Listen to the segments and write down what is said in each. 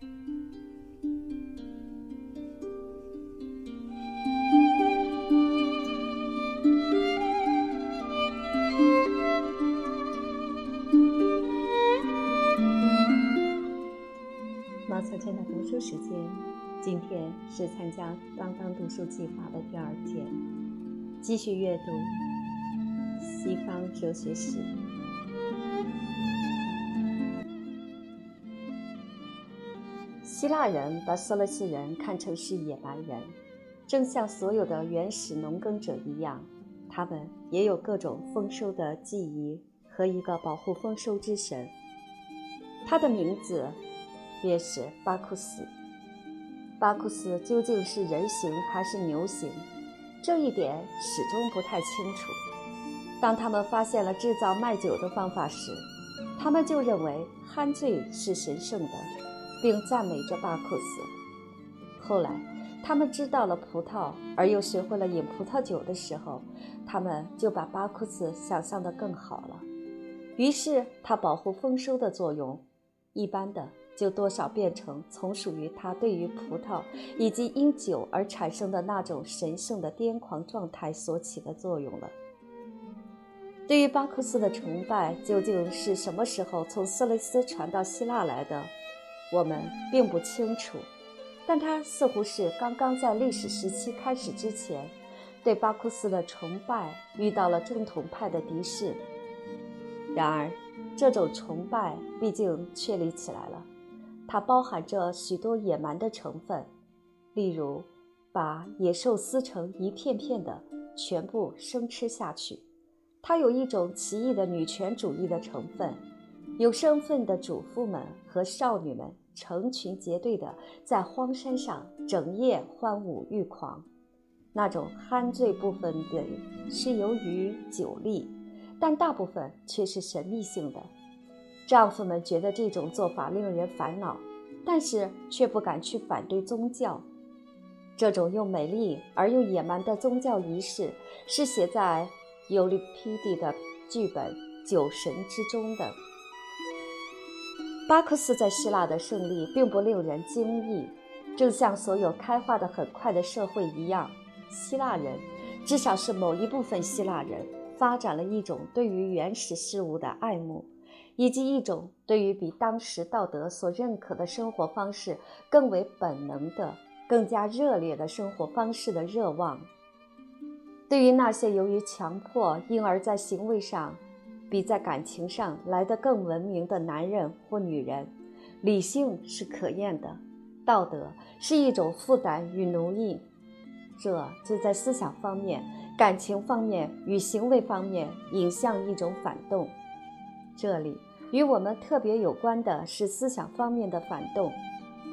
毛小娟的读书时间，今天是参加当当读书计划的第二天，继续阅读西方哲学史。希腊人把色雷斯人看成是野蛮人，正像所有的原始农耕者一样，他们也有各种丰收的记忆和一个保护丰收之神，他的名字。便是巴库斯。巴库斯究竟是人形还是牛形？这一点始终不太清楚。当他们发现了制造麦酒的方法时，他们就认为酣醉是神圣的，并赞美着巴库斯。后来，他们知道了葡萄，而又学会了饮葡萄酒的时候，他们就把巴库斯想象得更好了。于是，他保护丰收的作用，一般的。就多少变成从属于他对于葡萄以及因酒而产生的那种神圣的癫狂状态所起的作用了。对于巴库斯的崇拜究竟是什么时候从色雷斯传到希腊来的，我们并不清楚，但他似乎是刚刚在历史时期开始之前，对巴库斯的崇拜遇到了正统派的敌视。然而，这种崇拜毕竟确立起来了。它包含着许多野蛮的成分，例如，把野兽撕成一片片的，全部生吃下去。它有一种奇异的女权主义的成分，有身份的主妇们和少女们成群结队的在荒山上整夜欢舞欲狂。那种酣醉部分的是由于酒力，但大部分却是神秘性的。丈夫们觉得这种做法令人烦恼，但是却不敢去反对宗教。这种又美丽而又野蛮的宗教仪式是写在尤利皮蒂的剧本《酒神》之中的。巴克斯在希腊的胜利并不令人惊异，正像所有开化的很快的社会一样，希腊人，至少是某一部分希腊人，发展了一种对于原始事物的爱慕。以及一种对于比当时道德所认可的生活方式更为本能的、更加热烈的生活方式的热望。对于那些由于强迫因而在行为上比在感情上来得更文明的男人或女人，理性是可厌的，道德是一种负担与奴役。这就在思想方面、感情方面与行为方面引向一种反动。这里。与我们特别有关的是思想方面的反动，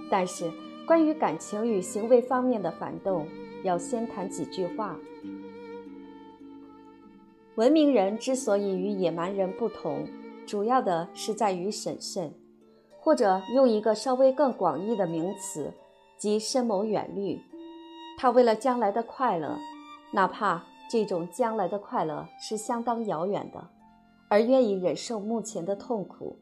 但是关于感情与行为方面的反动，要先谈几句话。文明人之所以与野蛮人不同，主要的是在于审慎，或者用一个稍微更广义的名词，即深谋远虑。他为了将来的快乐，哪怕这种将来的快乐是相当遥远的。而愿意忍受目前的痛苦，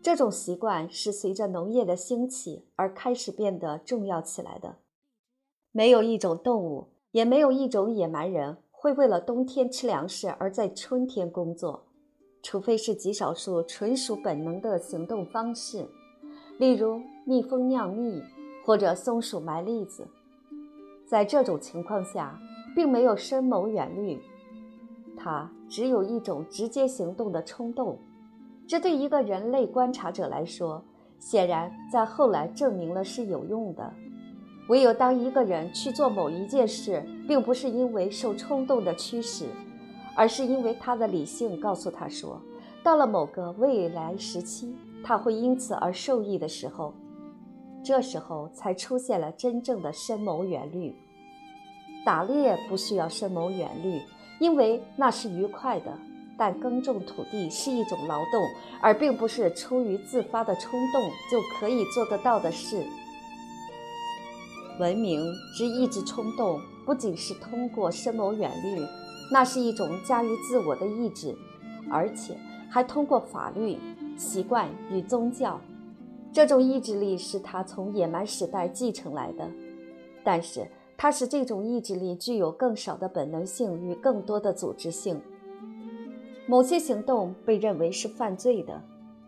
这种习惯是随着农业的兴起而开始变得重要起来的。没有一种动物，也没有一种野蛮人会为了冬天吃粮食而在春天工作，除非是极少数纯属本能的行动方式，例如蜜蜂酿蜜或者松鼠埋栗子。在这种情况下，并没有深谋远虑。它只有一种直接行动的冲动，这对一个人类观察者来说，显然在后来证明了是有用的。唯有当一个人去做某一件事，并不是因为受冲动的驱使，而是因为他的理性告诉他说，到了某个未来时期，他会因此而受益的时候，这时候才出现了真正的深谋远虑。打猎不需要深谋远虑。因为那是愉快的，但耕种土地是一种劳动，而并不是出于自发的冲动就可以做得到的事。文明之意志冲动不仅是通过深谋远虑，那是一种驾驭自我的意志，而且还通过法律、习惯与宗教。这种意志力是他从野蛮时代继承来的，但是它使这种意志力具有更少的本能性与更多的组织性。某些行动被认为是犯罪的，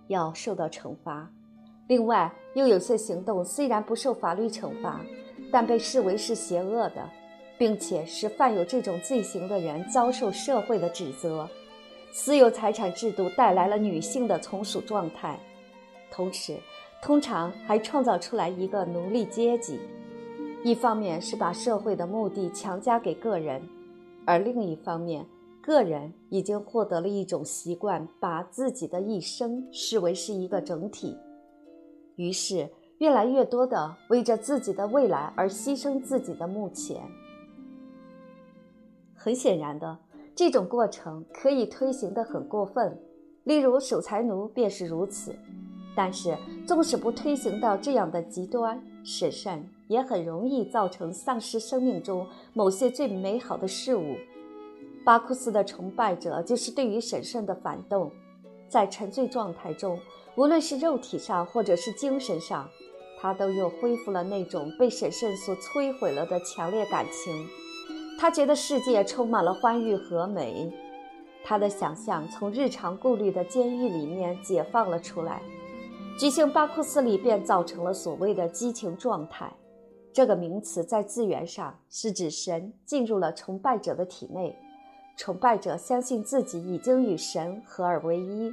要受到惩罚；另外，又有些行动虽然不受法律惩罚，但被视为是邪恶的，并且使犯有这种罪行的人遭受社会的指责。私有财产制度带来了女性的从属状态，同时，通常还创造出来一个奴隶阶级。一方面是把社会的目的强加给个人，而另一方面，个人已经获得了一种习惯，把自己的一生视为是一个整体。于是，越来越多的为着自己的未来而牺牲自己的目前。很显然的。这种过程可以推行的很过分，例如守财奴便是如此。但是，纵使不推行到这样的极端，审慎也很容易造成丧失生命中某些最美好的事物。巴库斯的崇拜者就是对于审慎的反动，在沉醉状态中，无论是肉体上或者是精神上，他都又恢复了那种被审慎所摧毁了的强烈感情。他觉得世界充满了欢愉和美，他的想象从日常顾虑的监狱里面解放了出来。举行巴库斯里便造成了所谓的激情状态。这个名词在字源上是指神进入了崇拜者的体内，崇拜者相信自己已经与神合而为一。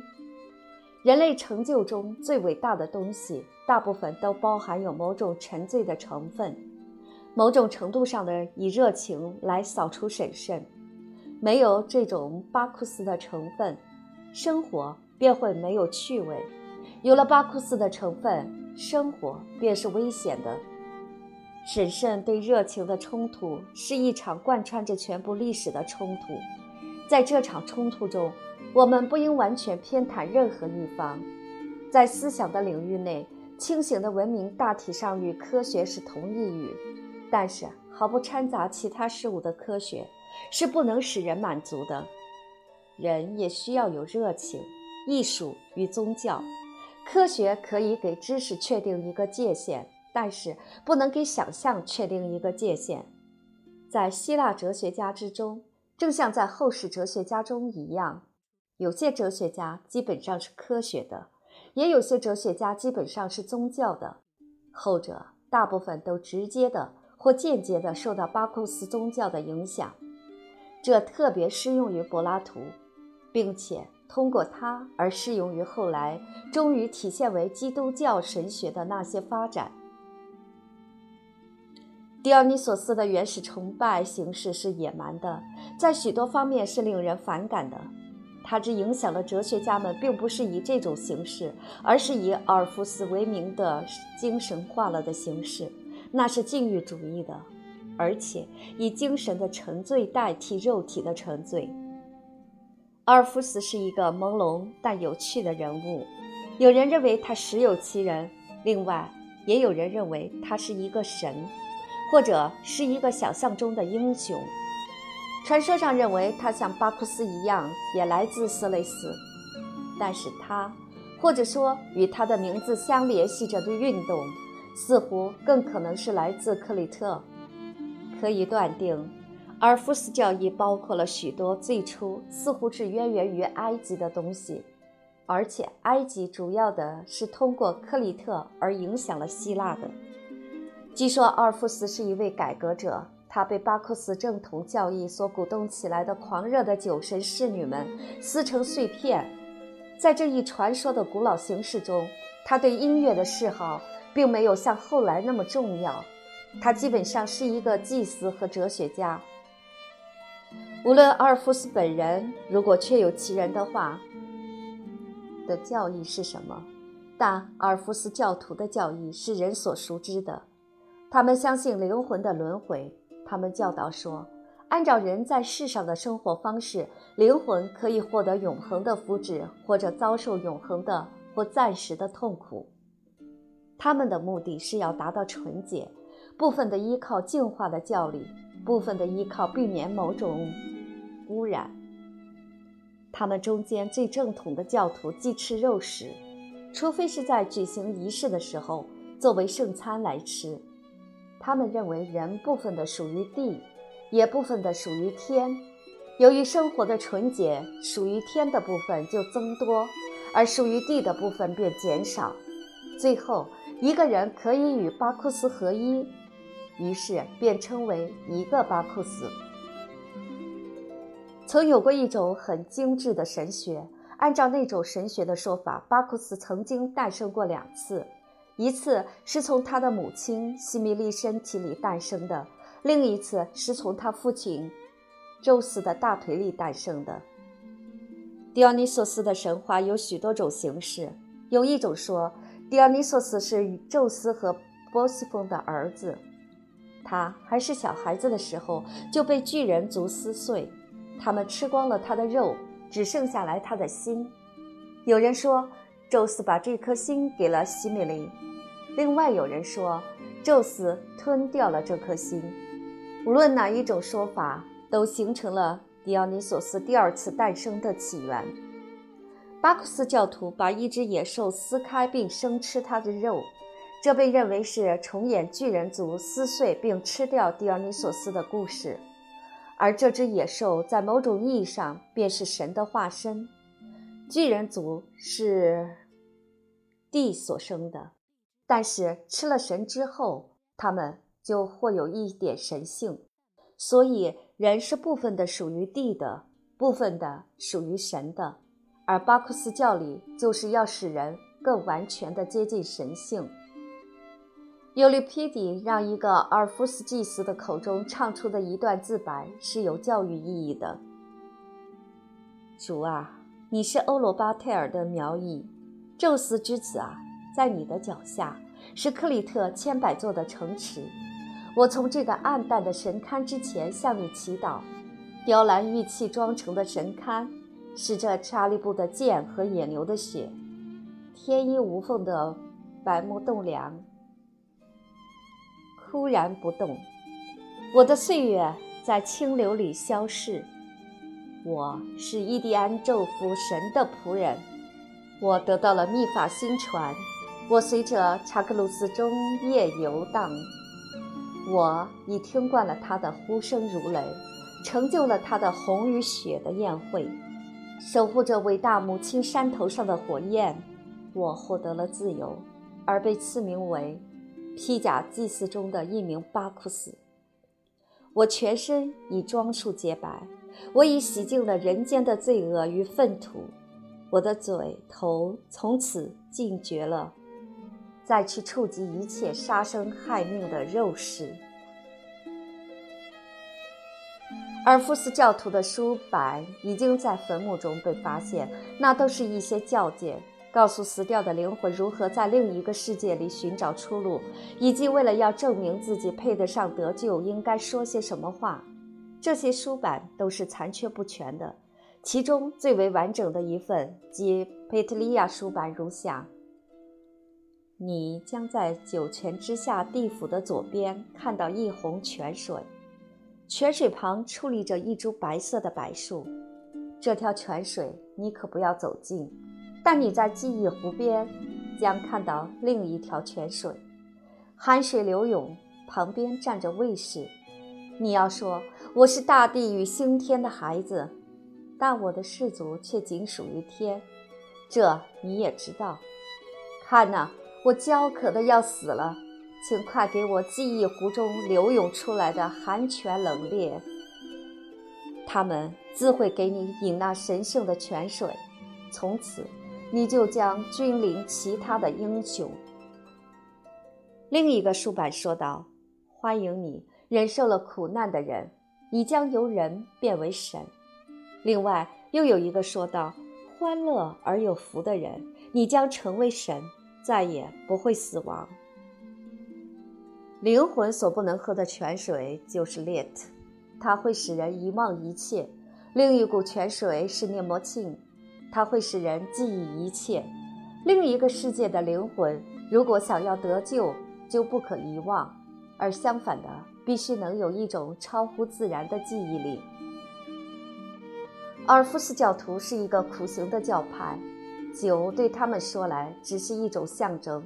人类成就中最伟大的东西，大部分都包含有某种沉醉的成分。某种程度上的以热情来扫除审慎，没有这种巴库斯的成分，生活便会没有趣味；有了巴库斯的成分，生活便是危险的。审慎对热情的冲突是一场贯穿着全部历史的冲突，在这场冲突中，我们不应完全偏袒任何一方。在思想的领域内，清醒的文明大体上与科学是同一语。但是，毫不掺杂其他事物的科学是不能使人满足的。人也需要有热情、艺术与宗教。科学可以给知识确定一个界限，但是不能给想象确定一个界限。在希腊哲学家之中，正像在后世哲学家中一样，有些哲学家基本上是科学的，也有些哲学家基本上是宗教的。后者大部分都直接的。或间接的受到巴库斯宗教的影响，这特别适用于柏拉图，并且通过他而适用于后来终于体现为基督教神学的那些发展。狄奥尼索斯的原始崇拜形式是野蛮的，在许多方面是令人反感的。他之影响了哲学家们，并不是以这种形式，而是以阿尔夫斯为名的精神化了的形式。那是禁欲主义的，而且以精神的沉醉代替肉体的沉醉。阿尔夫斯是一个朦胧但有趣的人物，有人认为他实有其人，另外也有人认为他是一个神，或者是一个想象中的英雄。传说上认为他像巴库斯一样，也来自色雷斯，但是他，或者说与他的名字相联系着的运动。似乎更可能是来自克里特。可以断定，阿尔夫斯教义包括了许多最初似乎是渊源于埃及的东西，而且埃及主要的是通过克里特而影响了希腊的。据说阿尔夫斯是一位改革者，他被巴库斯正统教义所鼓动起来的狂热的酒神侍女们撕成碎片。在这一传说的古老形式中，他对音乐的嗜好。并没有像后来那么重要，他基本上是一个祭司和哲学家。无论阿尔夫斯本人如果确有其人的话的教义是什么，但阿尔夫斯教徒的教义是人所熟知的。他们相信灵魂的轮回。他们教导说，按照人在世上的生活方式，灵魂可以获得永恒的福祉，或者遭受永恒的或暂时的痛苦。他们的目的是要达到纯洁，部分的依靠净化的教理，部分的依靠避免某种污染。他们中间最正统的教徒既吃肉食，除非是在举行仪式的时候作为圣餐来吃。他们认为人部分的属于地，也部分的属于天。由于生活的纯洁，属于天的部分就增多，而属于地的部分便减少。最后，一个人可以与巴库斯合一，于是便称为一个巴库斯。曾有过一种很精致的神学，按照那种神学的说法，巴库斯曾经诞生过两次，一次是从他的母亲西米利身体里诞生的，另一次是从他父亲宙斯的大腿里诞生的。狄奥尼索斯的神话有许多种形式，有一种说。狄奥尼索斯是宙斯和波西风的儿子，他还是小孩子的时候就被巨人族撕碎，他们吃光了他的肉，只剩下来他的心。有人说，宙斯把这颗心给了西米林；另外有人说，宙斯吞掉了这颗心。无论哪一种说法，都形成了狄奥尼索斯第二次诞生的起源。巴库斯教徒把一只野兽撕开并生吃它的肉，这被认为是重演巨人族撕碎并吃掉狄奥尼索斯的故事。而这只野兽在某种意义上便是神的化身。巨人族是地所生的，但是吃了神之后，他们就或有一点神性。所以人是部分的属于地的，部分的属于神的。而巴库斯教里就是要使人更完全的接近神性。尤利皮底让一个阿尔夫斯祭司的口中唱出的一段自白是有教育意义的：“主啊，你是欧罗巴泰尔的苗裔，宙斯之子啊，在你的脚下是克里特千百座的城池。我从这个暗淡的神龛之前向你祈祷，雕栏玉砌装成的神龛。”是这查理布的剑和野牛的血，天衣无缝的白木栋梁，枯然不动。我的岁月在清流里消逝。我是伊迪安宙夫神的仆人。我得到了秘法新传。我随着查克鲁斯中夜游荡。我已听惯了他的呼声如雷，成就了他的红与血的宴会。守护着伟大母亲山头上的火焰，我获得了自由，而被赐名为披甲祭祀中的一名巴库斯。我全身已装束洁白，我已洗净了人间的罪恶与粪土。我的嘴头从此禁绝了，再去触及一切杀生害命的肉食。而福斯教徒的书板已经在坟墓中被发现，那都是一些教诫，告诉死掉的灵魂如何在另一个世界里寻找出路，以及为了要证明自己配得上得救，应该说些什么话。这些书板都是残缺不全的，其中最为完整的一份即佩特利亚书板如下：你将在九泉之下地府的左边看到一泓泉水。泉水旁矗立着一株白色的柏树，这条泉水你可不要走近。但你在记忆湖边将看到另一条泉水，寒水流涌，旁边站着卫士。你要说我是大地与星天的孩子，但我的氏族却仅属于天，这你也知道。看呐，我焦渴的要死了。请快给我记忆湖中流涌出来的寒泉冷冽，他们自会给你饮那神圣的泉水，从此你就将君临其他的英雄。另一个书板说道：“欢迎你，忍受了苦难的人，你将由人变为神。”另外又有一个说道：“欢乐而有福的人，你将成为神，再也不会死亡。”灵魂所不能喝的泉水就是 lit，它会使人遗忘一切；另一股泉水是涅摩庆，它会使人记忆一切。另一个世界的灵魂，如果想要得救，就不可遗忘，而相反的，必须能有一种超乎自然的记忆力。阿尔夫斯教徒是一个苦行的教派，酒对他们说来只是一种象征，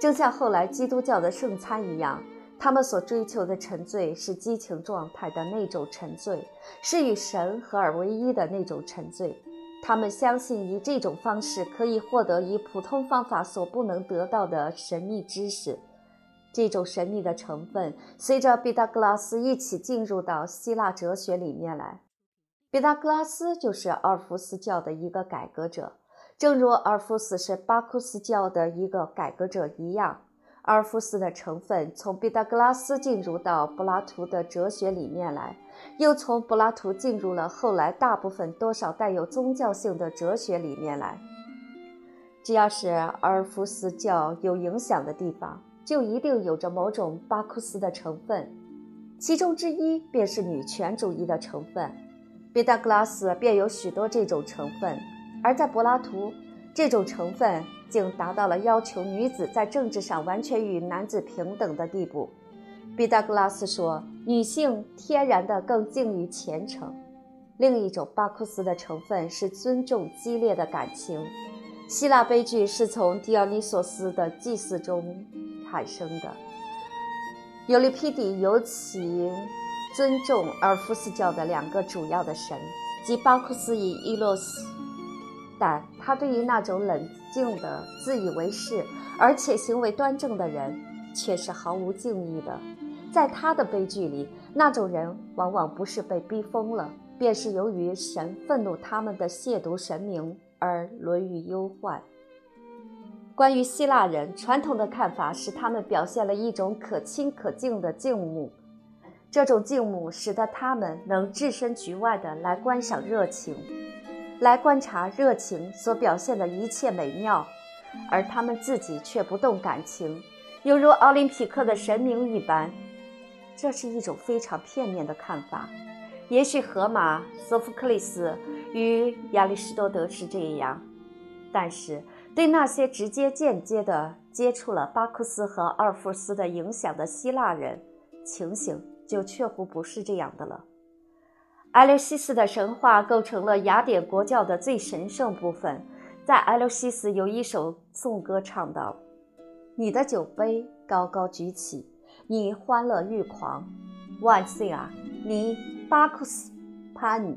正像后来基督教的圣餐一样。他们所追求的沉醉是激情状态的那种沉醉，是与神合而为一的那种沉醉。他们相信以这种方式可以获得以普通方法所不能得到的神秘知识。这种神秘的成分随着毕达哥拉斯一起进入到希腊哲学里面来。毕达哥拉斯就是阿尔弗斯教的一个改革者，正如阿尔夫斯是巴库斯教的一个改革者一样。阿尔夫斯的成分从毕达哥拉斯进入到柏拉图的哲学里面来，又从柏拉图进入了后来大部分多少带有宗教性的哲学里面来。只要是阿尔夫斯教有影响的地方。就一定有着某种巴库斯的成分，其中之一便是女权主义的成分。毕达哥拉斯便有许多这种成分，而在柏拉图，这种成分竟达到了要求女子在政治上完全与男子平等的地步。毕达哥拉斯说，女性天然的更敬于虔诚。另一种巴库斯的成分是尊重激烈的感情。希腊悲剧是从狄奥尼索斯的祭祀中。产生的尤利皮底尤其尊重阿尔夫斯教的两个主要的神，即巴库斯与伊洛斯，但他对于那种冷静的、自以为是而且行为端正的人却是毫无敬意的。在他的悲剧里，那种人往往不是被逼疯了，便是由于神愤怒他们的亵渎神明而沦于忧患。关于希腊人传统的看法是，他们表现了一种可亲可敬的敬慕，这种敬慕使得他们能置身局外的来观赏热情，来观察热情所表现的一切美妙，而他们自己却不动感情，犹如奥林匹克的神明一般。这是一种非常片面的看法。也许荷马、索福克利斯与亚里士多德是这样，但是。对那些直接、间接地接触了巴库斯和阿尔弗斯的影响的希腊人，情形就确乎不是这样的了。埃琉西斯的神话构成了雅典国教的最神圣部分。在埃琉西斯有一首颂歌唱道：“你的酒杯高高举起，你欢乐欲狂，万岁啊！你巴库斯，潘，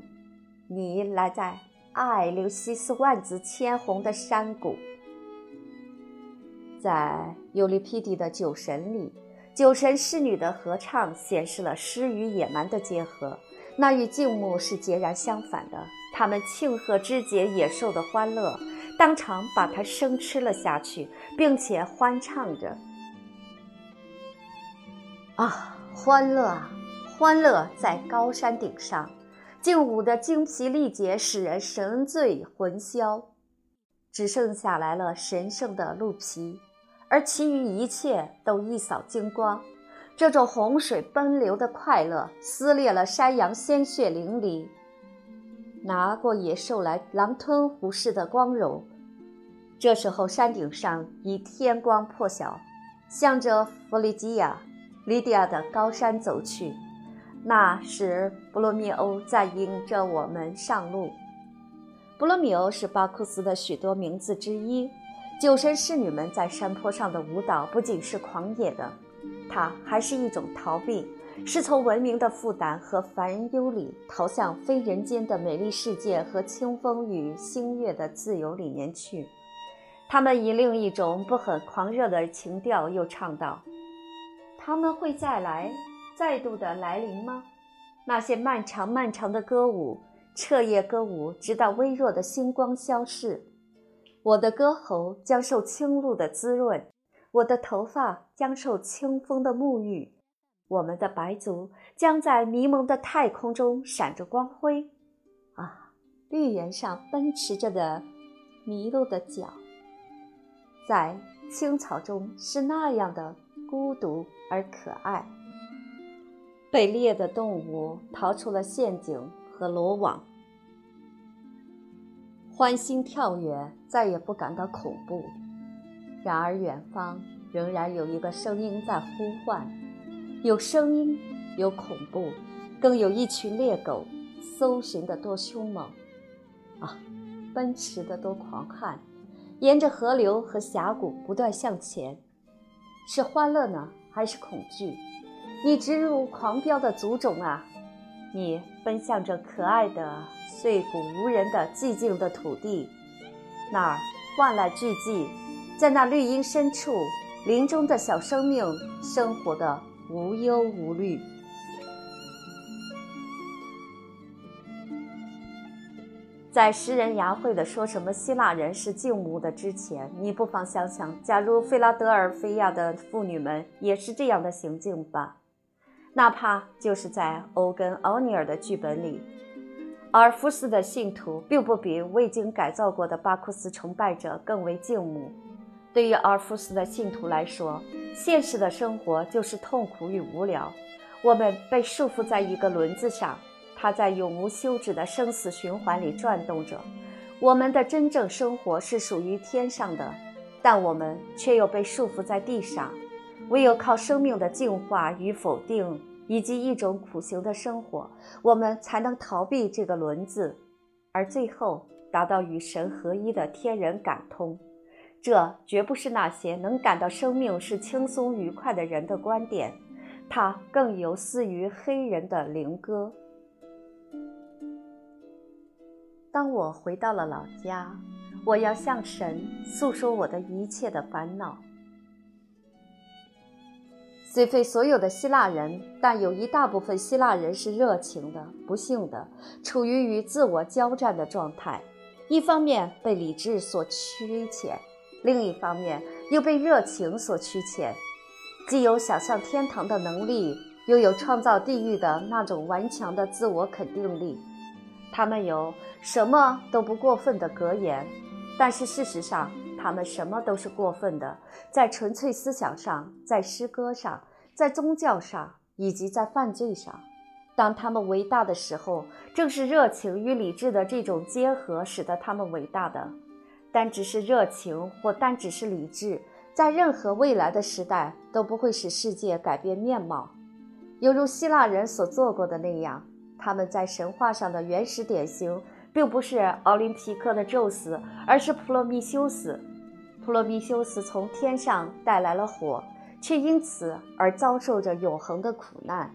你来在埃琉西斯万紫千红的山谷。”在尤利皮底的《酒神》里，酒神侍女的合唱显示了诗与野蛮的结合，那与静穆是截然相反的。他们庆贺肢解野兽的欢乐，当场把它生吃了下去，并且欢唱着：“啊，欢乐啊，欢乐在高山顶上，劲舞的精疲力竭使人神醉魂消，只剩下来了神圣的鹿皮。”而其余一切都一扫精光，这种洪水奔流的快乐撕裂了山羊鲜血淋漓，拿过野兽来狼吞虎噬的光荣。这时候，山顶上已天光破晓，向着弗里基亚、利迪亚的高山走去。那时，布罗密欧在迎着我们上路。布罗密欧是巴库斯的许多名字之一。酒神侍女们在山坡上的舞蹈不仅是狂野的，它还是一种逃避，是从文明的负担和烦忧里逃向非人间的美丽世界和清风与星月的自由里面去。他们以另一种不很狂热的情调又唱道：“他们会再来，再度的来临吗？那些漫长漫长的歌舞，彻夜歌舞，直到微弱的星光消逝。”我的歌喉将受清露的滋润，我的头发将受清风的沐浴，我们的白族将在迷蒙的太空中闪着光辉。啊，绿原上奔驰着的麋鹿的脚，在青草中是那样的孤独而可爱。被猎的动物逃出了陷阱和罗网。欢欣跳跃，再也不感到恐怖。然而，远方仍然有一个声音在呼唤，有声音，有恐怖，更有一群猎狗，搜寻的多凶猛，啊，奔驰的多狂悍，沿着河流和峡谷不断向前，是欢乐呢，还是恐惧？你植入狂飙的族种啊！你奔向着可爱的、碎骨无人的寂静的土地，那儿万籁俱寂，在那绿荫深处，林中的小生命生活的无忧无虑。在诗人牙慧的说什么希腊人是静穆的之前，你不妨想想，假如菲拉德尔菲亚的妇女们也是这样的行径吧，哪怕就是在欧根奥尼尔的剧本里，阿尔夫斯的信徒并不比未经改造过的巴库斯崇拜者更为静穆。对于阿尔夫斯的信徒来说，现实的生活就是痛苦与无聊，我们被束缚在一个轮子上。它在永无休止的生死循环里转动着。我们的真正生活是属于天上的，但我们却又被束缚在地上。唯有靠生命的净化与否定，以及一种苦行的生活，我们才能逃避这个轮子，而最后达到与神合一的天人感通。这绝不是那些能感到生命是轻松愉快的人的观点，它更游丝于黑人的灵歌。当我回到了老家，我要向神诉说我的一切的烦恼。虽非所有的希腊人，但有一大部分希腊人是热情的。不幸的，处于与自我交战的状态，一方面被理智所驱遣，另一方面又被热情所驱遣。既有想象天堂的能力，又有创造地狱的那种顽强的自我肯定力。他们有什么都不过分的格言，但是事实上，他们什么都是过分的，在纯粹思想上，在诗歌上，在宗教上，以及在犯罪上。当他们伟大的时候，正是热情与理智的这种结合使得他们伟大的。单只是热情或单只是理智，在任何未来的时代都不会使世界改变面貌，犹如希腊人所做过的那样。他们在神话上的原始典型，并不是奥林匹克的宙斯，而是普罗米修斯。普罗米修斯从天上带来了火，却因此而遭受着永恒的苦难。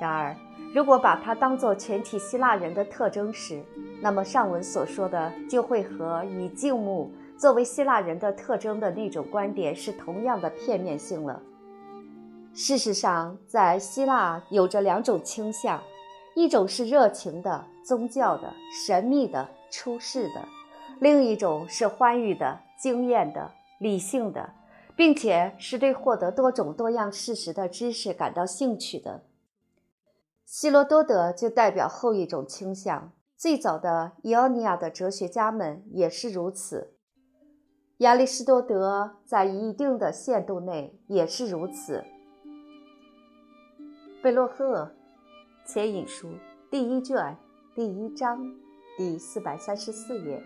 然而，如果把它当作全体希腊人的特征时，那么上文所说的就会和以静穆作为希腊人的特征的那种观点是同样的片面性了。事实上，在希腊有着两种倾向。一种是热情的、宗教的、神秘的、出世的；另一种是欢愉的、经验的、理性的，并且是对获得多种多样事实的知识感到兴趣的。希罗多德就代表后一种倾向。最早的伊奥尼亚的哲学家们也是如此。亚里士多德在一定的限度内也是如此。贝洛赫。前引书第一卷第一章第四百三十四页，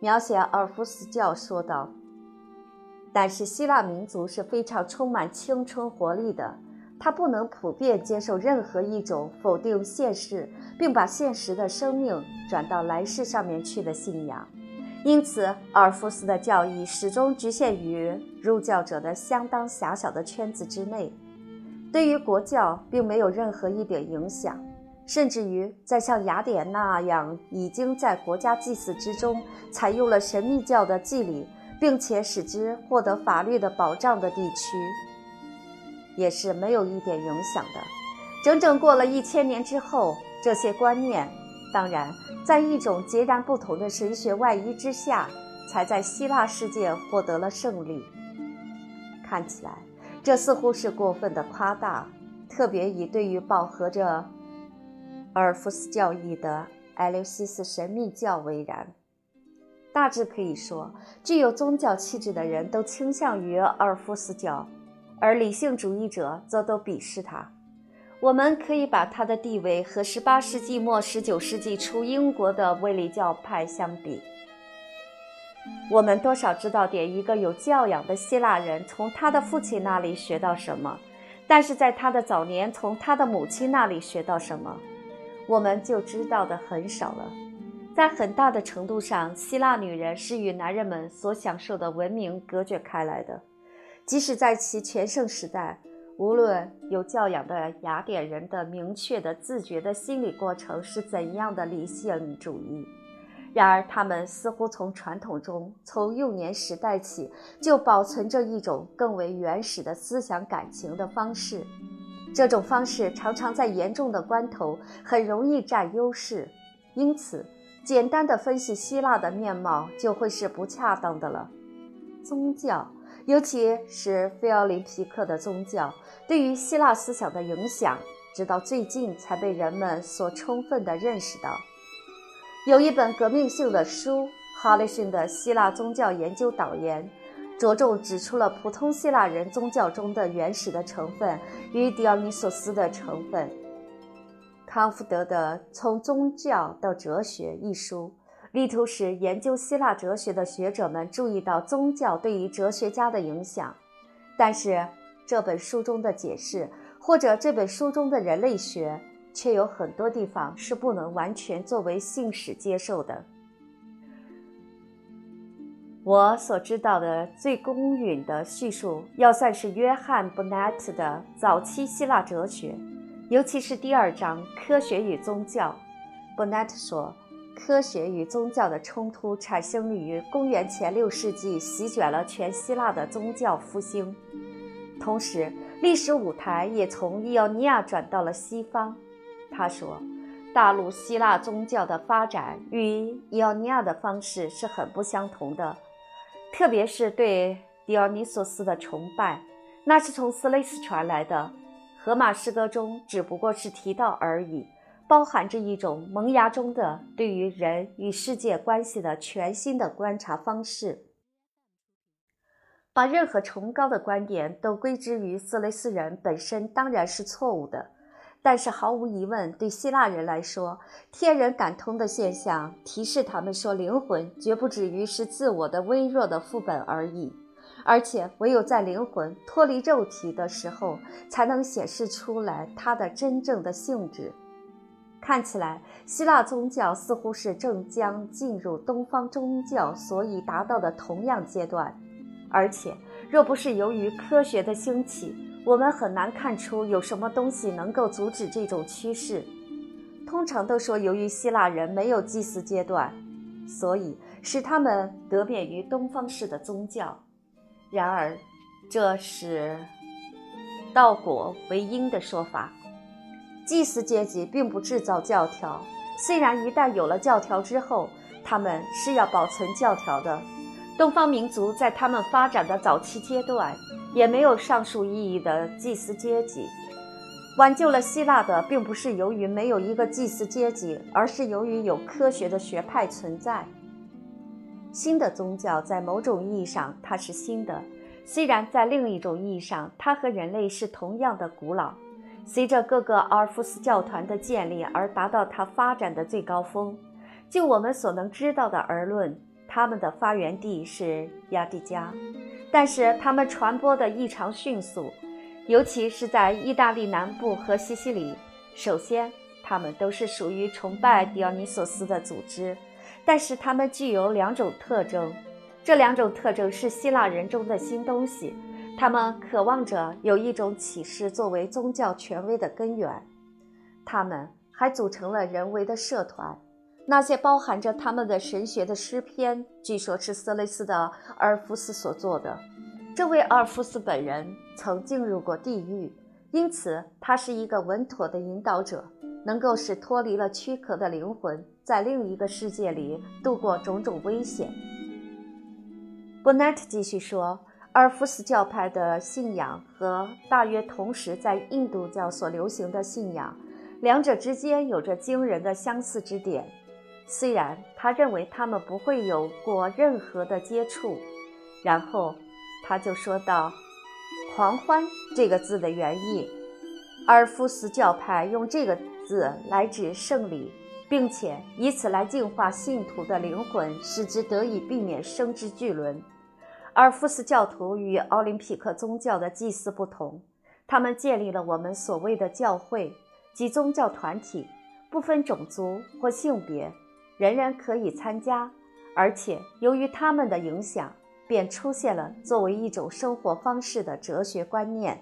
描写阿尔夫斯教说道：“但是希腊民族是非常充满青春活力的，他不能普遍接受任何一种否定现实，并把现实的生命转到来世上面去的信仰。因此，阿尔夫斯的教义始终局限于入教者的相当狭小的圈子之内。”对于国教并没有任何一点影响，甚至于在像雅典那样已经在国家祭祀之中采用了神秘教的祭礼，并且使之获得法律的保障的地区，也是没有一点影响的。整整过了一千年之后，这些观念，当然在一种截然不同的神学外衣之下，才在希腊世界获得了胜利。看起来。这似乎是过分的夸大，特别以对于饱和着阿尔夫斯教义的埃留西斯神秘教为然。大致可以说，具有宗教气质的人都倾向于阿尔夫斯教，而理性主义者则都鄙视他。我们可以把他的地位和18世纪末、19世纪初英国的卫理教派相比。我们多少知道点一个有教养的希腊人从他的父亲那里学到什么，但是在他的早年从他的母亲那里学到什么，我们就知道的很少了。在很大的程度上，希腊女人是与男人们所享受的文明隔绝开来的。即使在其全盛时代，无论有教养的雅典人的明确的自觉的心理过程是怎样的理性主义，然而他们似乎从传统中，从幼年时代起就保存着一种更为原始的思想感情的方式。这种方式常常在严重的关头很容易占优势，因此。简单的分析希腊的面貌就会是不恰当的了。宗教，尤其是菲奥林匹克的宗教，对于希腊思想的影响，直到最近才被人们所充分地认识到。有一本革命性的书，哈雷逊的《希腊宗教研究导言》，着重指出了普通希腊人宗教中的原始的成分与狄奥尼索斯的成分。康福德的《从宗教到哲学》一书，力图使研究希腊哲学的学者们注意到宗教对于哲学家的影响。但是，这本书中的解释，或者这本书中的人类学，却有很多地方是不能完全作为信史接受的。我所知道的最公允的叙述，要算是约翰·布奈特的早期希腊哲学。尤其是第二章“科学与宗教”，布奈特说，科学与宗教的冲突产生于公元前六世纪，席卷了全希腊的宗教复兴。同时，历史舞台也从伊奥尼亚转到了西方。他说，大陆希腊宗教的发展与伊奥尼亚的方式是很不相同的，特别是对狄奥尼索斯的崇拜，那是从斯雷斯传来的。荷马诗歌中只不过是提到而已，包含着一种萌芽中的对于人与世界关系的全新的观察方式。把任何崇高的观点都归之于色雷斯人本身当然是错误的，但是毫无疑问，对希腊人来说，天人感通的现象提示他们说，灵魂绝不止于是自我的微弱的副本而已。而且，唯有在灵魂脱离肉体的时候，才能显示出来它的真正的性质。看起来，希腊宗教似乎是正将进入东方宗教所以达到的同样阶段。而且，若不是由于科学的兴起，我们很难看出有什么东西能够阻止这种趋势。通常都说，由于希腊人没有祭祀阶段，所以使他们得免于东方式的宗教。然而，这是道果为因的说法。祭司阶级并不制造教条，虽然一旦有了教条之后，他们是要保存教条的。东方民族在他们发展的早期阶段，也没有上述意义的祭司阶级。挽救了希腊的，并不是由于没有一个祭司阶级，而是由于有科学的学派存在。新的宗教在某种意义上它是新的，虽然在另一种意义上它和人类是同样的古老。随着各个阿尔夫斯教团的建立而达到它发展的最高峰。就我们所能知道的而论，他们的发源地是亚迪加，但是他们传播的异常迅速，尤其是在意大利南部和西西里。首先，他们都是属于崇拜狄奥尼索斯的组织。但是他们具有两种特征，这两种特征是希腊人中的新东西。他们渴望着有一种启示作为宗教权威的根源。他们还组成了人为的社团，那些包含着他们的神学的诗篇，据说是色雷斯的阿尔夫斯所做的。这位阿尔夫斯本人曾进入过地狱，因此他是一个稳妥的引导者，能够使脱离了躯壳的灵魂。在另一个世界里度过种种危险。布奈特继续说，阿尔夫斯教派的信仰和大约同时在印度教所流行的信仰，两者之间有着惊人的相似之点。虽然他认为他们不会有过任何的接触，然后他就说道：“狂欢这个字的原意，阿尔夫斯教派用这个字来指胜利。”并且以此来净化信徒的灵魂，使之得以避免生之巨轮。而福斯教徒与奥林匹克宗教的祭祀不同，他们建立了我们所谓的教会及宗教团体，不分种族或性别。人人可以参加，而且由于他们的影响，便出现了作为一种生活方式的哲学观念。